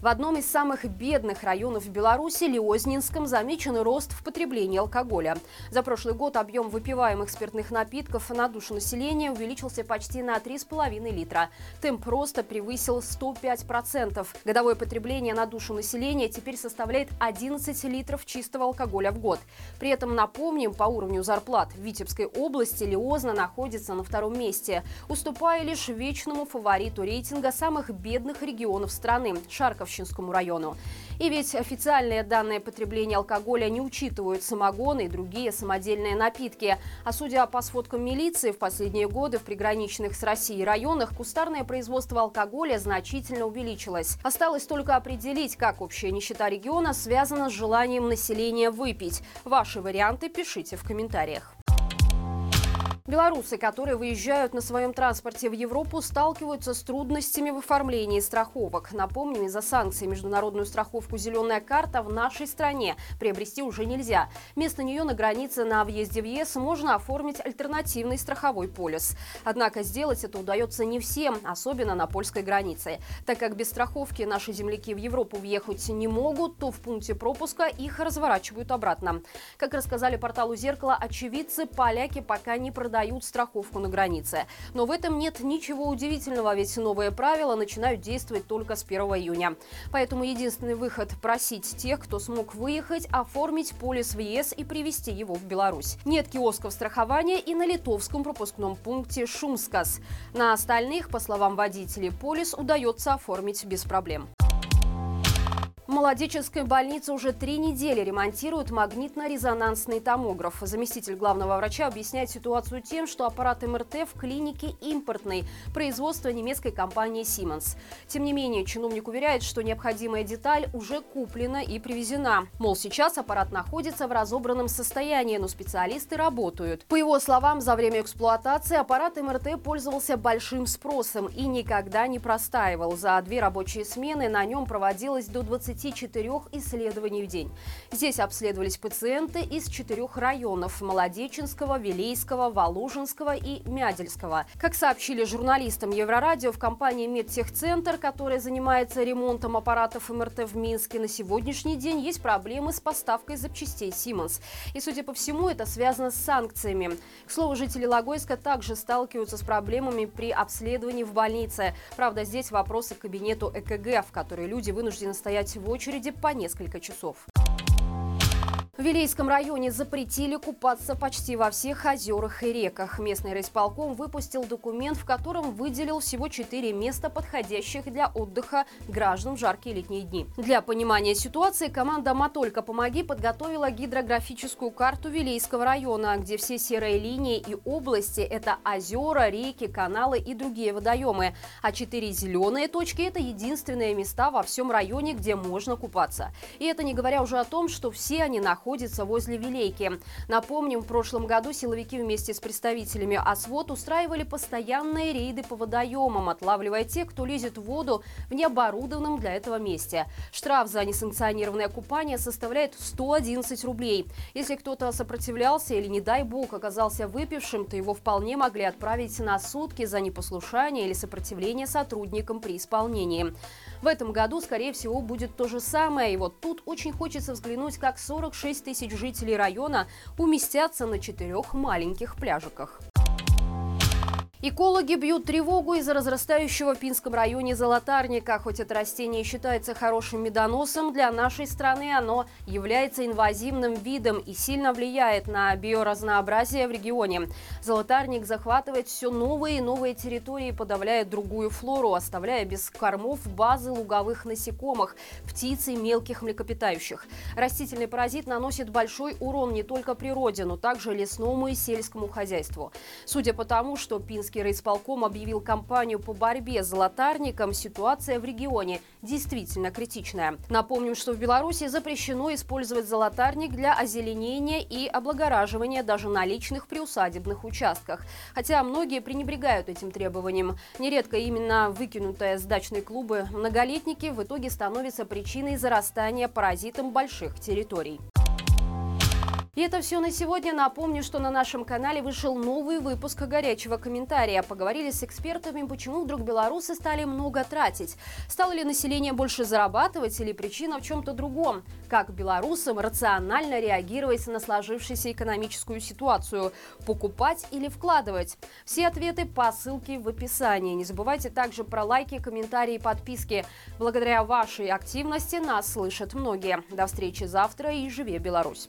В одном из самых бедных районов Беларуси, Лиознинском, замечен рост в потреблении алкоголя. За прошлый год объем выпиваемых спиртных напитков на душу населения увеличился почти на 3,5 литра. Темп роста превысил 105%. Годовое потребление на душу населения теперь составляет 11 литров чистого алкоголя в год. При этом, напомним, по уровню зарплат в Витебской области Лиозна находится на втором месте, уступая лишь вечному фавориту рейтинга самых бедных регионов страны – Шарков Ростовщинскому району. И ведь официальные данные потребления алкоголя не учитывают самогоны и другие самодельные напитки. А судя по сводкам милиции, в последние годы в приграничных с Россией районах кустарное производство алкоголя значительно увеличилось. Осталось только определить, как общая нищета региона связана с желанием населения выпить. Ваши варианты пишите в комментариях. Белорусы, которые выезжают на своем транспорте в Европу, сталкиваются с трудностями в оформлении страховок. Напомним, из-за санкций международную страховку «Зеленая карта» в нашей стране приобрести уже нельзя. Вместо нее на границе на въезде в ЕС можно оформить альтернативный страховой полис. Однако сделать это удается не всем, особенно на польской границе. Так как без страховки наши земляки в Европу въехать не могут, то в пункте пропуска их разворачивают обратно. Как рассказали порталу «Зеркало», очевидцы, поляки пока не продают дают страховку на границе. Но в этом нет ничего удивительного, ведь новые правила начинают действовать только с 1 июня. Поэтому единственный выход – просить тех, кто смог выехать, оформить полис в ЕС и привезти его в Беларусь. Нет киосков страхования и на литовском пропускном пункте Шумскас. На остальных, по словам водителей, полис удается оформить без проблем. Молодеческой больнице уже три недели ремонтируют магнитно-резонансный томограф. Заместитель главного врача объясняет ситуацию тем, что аппарат МРТ в клинике импортный, производства немецкой компании Siemens. Тем не менее, чиновник уверяет, что необходимая деталь уже куплена и привезена. Мол, сейчас аппарат находится в разобранном состоянии, но специалисты работают. По его словам, за время эксплуатации аппарат МРТ пользовался большим спросом и никогда не простаивал. За две рабочие смены на нем проводилось до 20 24 исследований в день. Здесь обследовались пациенты из четырех районов – Молодеченского, Вилейского, Воложенского и Мядельского. Как сообщили журналистам Еврорадио, в компании «Медтехцентр», которая занимается ремонтом аппаратов МРТ в Минске, на сегодняшний день есть проблемы с поставкой запчастей «Симмонс». И, судя по всему, это связано с санкциями. К слову, жители Логойска также сталкиваются с проблемами при обследовании в больнице. Правда, здесь вопросы к кабинету ЭКГ, в который люди вынуждены стоять в очереди по несколько часов. В Вилейском районе запретили купаться почти во всех озерах и реках. Местный райисполком выпустил документ, в котором выделил всего четыре места, подходящих для отдыха граждан в жаркие летние дни. Для понимания ситуации команда «Матолько помоги» подготовила гидрографическую карту Вилейского района, где все серые линии и области – это озера, реки, каналы и другие водоемы. А четыре зеленые точки – это единственные места во всем районе, где можно купаться. И это не говоря уже о том, что все они находятся находится возле Вилейки. Напомним, в прошлом году силовики вместе с представителями ОСВОД устраивали постоянные рейды по водоемам, отлавливая тех, кто лезет в воду в необорудованном для этого месте. Штраф за несанкционированное купание составляет 111 рублей. Если кто-то сопротивлялся или, не дай бог, оказался выпившим, то его вполне могли отправить на сутки за непослушание или сопротивление сотрудникам при исполнении. В этом году, скорее всего, будет то же самое. И вот тут очень хочется взглянуть, как 46 тысяч жителей района уместятся на четырех маленьких пляжиках. Экологи бьют тревогу из-за разрастающего в Пинском районе золотарника. Хоть это растение считается хорошим медоносом, для нашей страны оно является инвазивным видом и сильно влияет на биоразнообразие в регионе. Золотарник захватывает все новые и новые территории, подавляя другую флору, оставляя без кормов базы луговых насекомых, птиц и мелких млекопитающих. Растительный паразит наносит большой урон не только природе, но также лесному и сельскому хозяйству. Судя по тому, что Пинский Минский райисполком объявил кампанию по борьбе с золотарником, ситуация в регионе действительно критичная. Напомним, что в Беларуси запрещено использовать золотарник для озеленения и облагораживания даже на личных приусадебных участках. Хотя многие пренебрегают этим требованием. Нередко именно выкинутые с дачной клубы многолетники в итоге становятся причиной зарастания паразитом больших территорий. И это все на сегодня. Напомню, что на нашем канале вышел новый выпуск горячего комментария. Поговорили с экспертами, почему вдруг белорусы стали много тратить. Стало ли население больше зарабатывать или причина в чем-то другом? Как белорусам рационально реагировать на сложившуюся экономическую ситуацию? Покупать или вкладывать? Все ответы по ссылке в описании. Не забывайте также про лайки, комментарии и подписки. Благодаря вашей активности нас слышат многие. До встречи завтра и живи Беларусь!